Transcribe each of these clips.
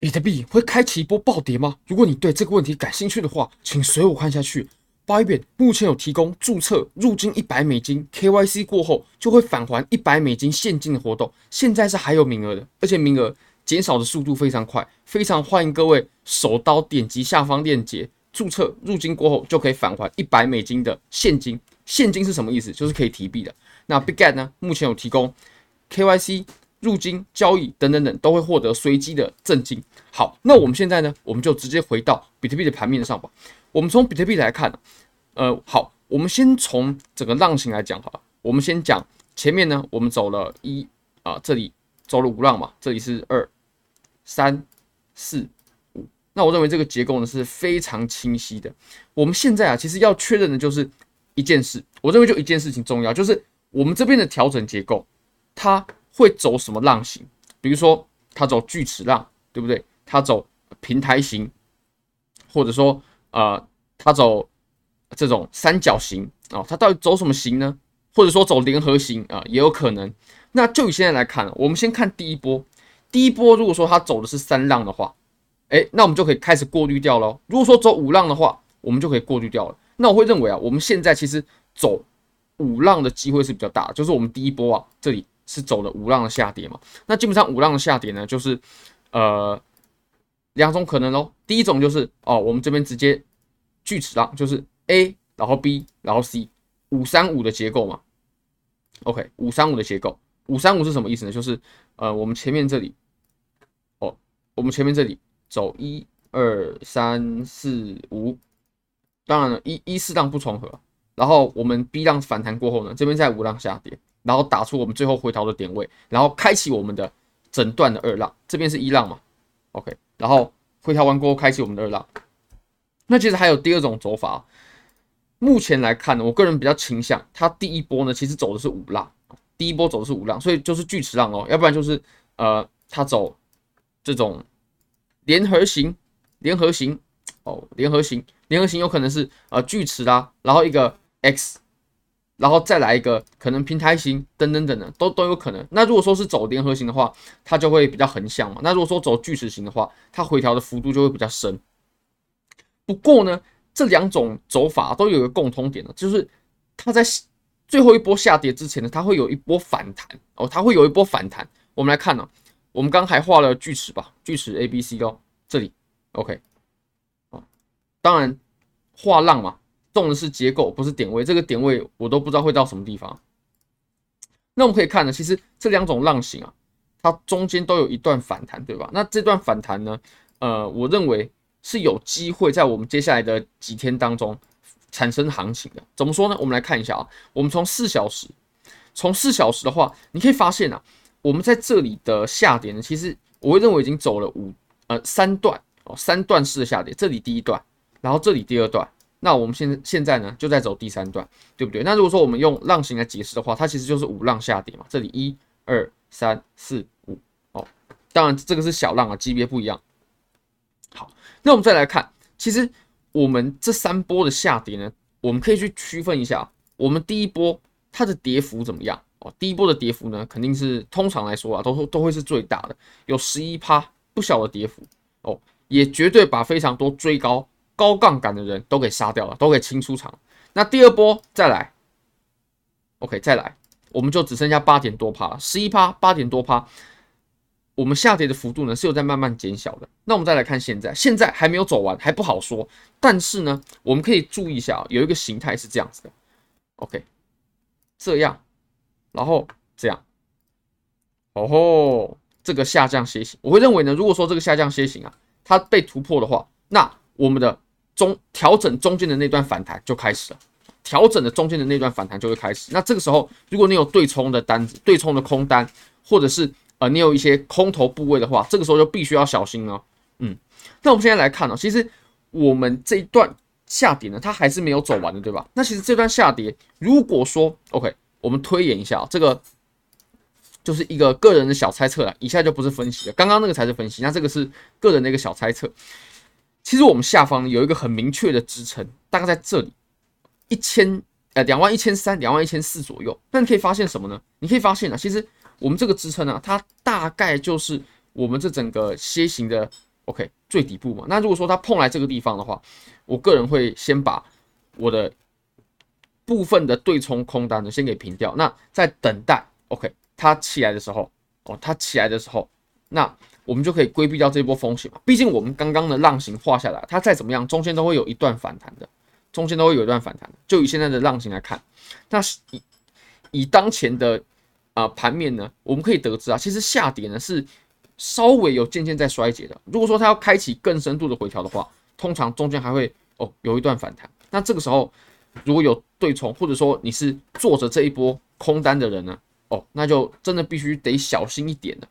比特币会开启一波暴跌吗？如果你对这个问题感兴趣的话，请随我看下去。Bybit 目前有提供注册入金一百美金，KYC 过后就会返还一百美金现金的活动，现在是还有名额的，而且名额减少的速度非常快，非常欢迎各位手刀点击下方链接注册入金过后就可以返还一百美金的现金。现金是什么意思？就是可以提币的。那 BigGet 呢，目前有提供 KYC。入金、交易等等等都会获得随机的赠金。好，那我们现在呢，我们就直接回到比特币的盘面上吧。我们从比特币来看，呃，好，我们先从整个浪形来讲好了。我们先讲前面呢，我们走了一啊，这里走了五浪嘛，这里是二、三、四、五。那我认为这个结构呢是非常清晰的。我们现在啊，其实要确认的就是一件事，我认为就一件事情重要，就是我们这边的调整结构，它。会走什么浪型？比如说，它走锯齿浪，对不对？它走平台型，或者说，呃，它走这种三角形啊、哦，它到底走什么型呢？或者说走联合型啊、也有可能。那就以现在来看，我们先看第一波。第一波如果说它走的是三浪的话，哎，那我们就可以开始过滤掉喽。如果说走五浪的话，我们就可以过滤掉了。那我会认为啊，我们现在其实走五浪的机会是比较大的，就是我们第一波啊，这里。是走了五浪的下跌嘛？那基本上五浪的下跌呢，就是呃两种可能喽。第一种就是哦，我们这边直接锯齿浪，就是 A 然后 B 然后 C 五三五的结构嘛。OK，五三五的结构，五三五是什么意思呢？就是呃我们前面这里哦，我们前面这里走一二三四五，当然了，一一四浪不重合，然后我们 B 浪反弹过后呢，这边在五浪下跌。然后打出我们最后回调的点位，然后开启我们的整段的二浪，这边是一浪嘛，OK，然后回调完过后开启我们的二浪。那其实还有第二种走法，目前来看呢，我个人比较倾向它第一波呢，其实走的是五浪，第一波走的是五浪，所以就是锯齿浪哦，要不然就是呃，它走这种联合型，联合型哦，联合型，联合型有可能是呃锯齿啦，然后一个 X。然后再来一个可能平台型等等等等，都都有可能。那如果说是走联合型的话，它就会比较横向嘛。那如果说走锯齿型的话，它回调的幅度就会比较深。不过呢，这两种走法都有一个共通点呢，就是它在最后一波下跌之前呢，它会有一波反弹哦，它会有一波反弹。我们来看呢、我们刚还画了锯齿吧，锯齿 A B C 哦，这里 OK 啊，当然画浪嘛。重的是结构，不是点位。这个点位我都不知道会到什么地方。那我们可以看呢，其实这两种浪型啊，它中间都有一段反弹，对吧？那这段反弹呢，呃，我认为是有机会在我们接下来的几天当中产生行情的。怎么说呢？我们来看一下啊，我们从四小时，从四小时的话，你可以发现啊，我们在这里的下跌呢，其实我会认为已经走了五呃三段哦，三段式的下跌。这里第一段，然后这里第二段。那我们现现在呢，就在走第三段，对不对？那如果说我们用浪形来解释的话，它其实就是五浪下跌嘛。这里一、二、三、四、五，哦，当然这个是小浪啊，级别不一样。好，那我们再来看，其实我们这三波的下跌呢，我们可以去区分一下，我们第一波它的跌幅怎么样？哦，第一波的跌幅呢，肯定是通常来说啊，都都会是最大的，有十一趴不小的跌幅哦，也绝对把非常多追高。高杠杆的人都给杀掉了，都给清出场。那第二波再来，OK，再来，我们就只剩下八点多趴了，十一趴，八点多趴。我们下跌的幅度呢是有在慢慢减小的。那我们再来看现在，现在还没有走完，还不好说。但是呢，我们可以注意一下，有一个形态是这样子的，OK，这样，然后这样，哦吼，这个下降楔形，我会认为呢，如果说这个下降楔形啊，它被突破的话，那我们的中调整中间的那段反弹就开始了，调整的中间的那段反弹就会开始。那这个时候，如果你有对冲的单子、对冲的空单，或者是呃你有一些空头部位的话，这个时候就必须要小心了。嗯，那我们现在来看呢，其实我们这一段下跌呢，它还是没有走完的，对吧？那其实这段下跌，如果说 OK，我们推演一下，这个就是一个个人的小猜测了，以下就不是分析了，刚刚那个才是分析，那这个是个人的一个小猜测。其实我们下方有一个很明确的支撑，大概在这里一千呃两万一千三、两万一千四左右。那你可以发现什么呢？你可以发现啊，其实我们这个支撑啊，它大概就是我们这整个楔形的 OK，最底部嘛。那如果说它碰来这个地方的话，我个人会先把我的部分的对冲空单呢先给平掉。那在等待 OK 它起来的时候，哦，它起来的时候，那我们就可以规避掉这波风险嘛。毕竟我们刚刚的浪形画下来，它再怎么样，中间都会有一段反弹的，中间都会有一段反弹。就以现在的浪形来看，那以以当前的啊盘面呢，我们可以得知啊，其实下跌呢是。稍微有渐渐在衰竭的。如果说它要开启更深度的回调的话，通常中间还会哦有一段反弹。那这个时候如果有对冲，或者说你是做着这一波空单的人呢，哦，那就真的必须得小心一点了。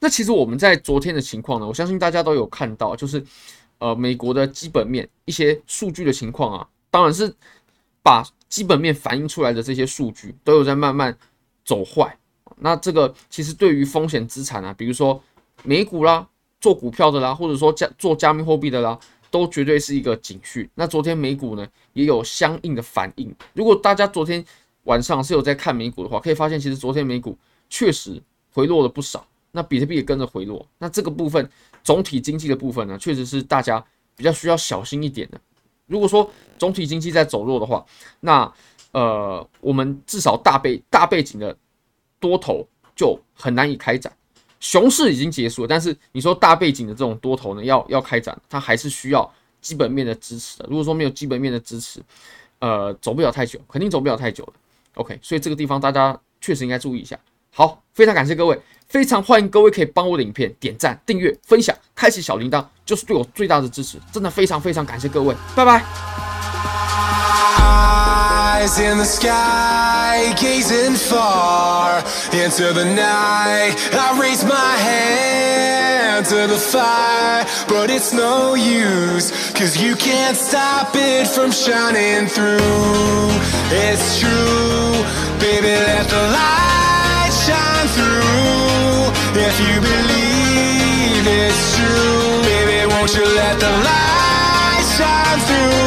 那其实我们在昨天的情况呢，我相信大家都有看到，就是呃美国的基本面一些数据的情况啊，当然是把基本面反映出来的这些数据都有在慢慢走坏。那这个其实对于风险资产啊，比如说美股啦，做股票的啦，或者说加做加密货币的啦，都绝对是一个警讯。那昨天美股呢也有相应的反应。如果大家昨天晚上是有在看美股的话，可以发现其实昨天美股确实回落了不少。那比特币也跟着回落。那这个部分总体经济的部分呢，确实是大家比较需要小心一点的。如果说总体经济在走弱的话，那呃，我们至少大背大背景的。多头就很难以开展，熊市已经结束了，但是你说大背景的这种多头呢，要要开展，它还是需要基本面的支持的。如果说没有基本面的支持，呃，走不了太久，肯定走不了太久了。OK，所以这个地方大家确实应该注意一下。好，非常感谢各位，非常欢迎各位可以帮我的影片点赞、订阅、分享、开启小铃铛，就是对我最大的支持。真的非常非常感谢各位，拜拜。Eyes in the sky, gazing far into the night. I raise my hand to the fire, but it's no use, cause you can't stop it from shining through. It's true, baby, let the light shine through. If you believe it's true, baby, won't you let the light shine through?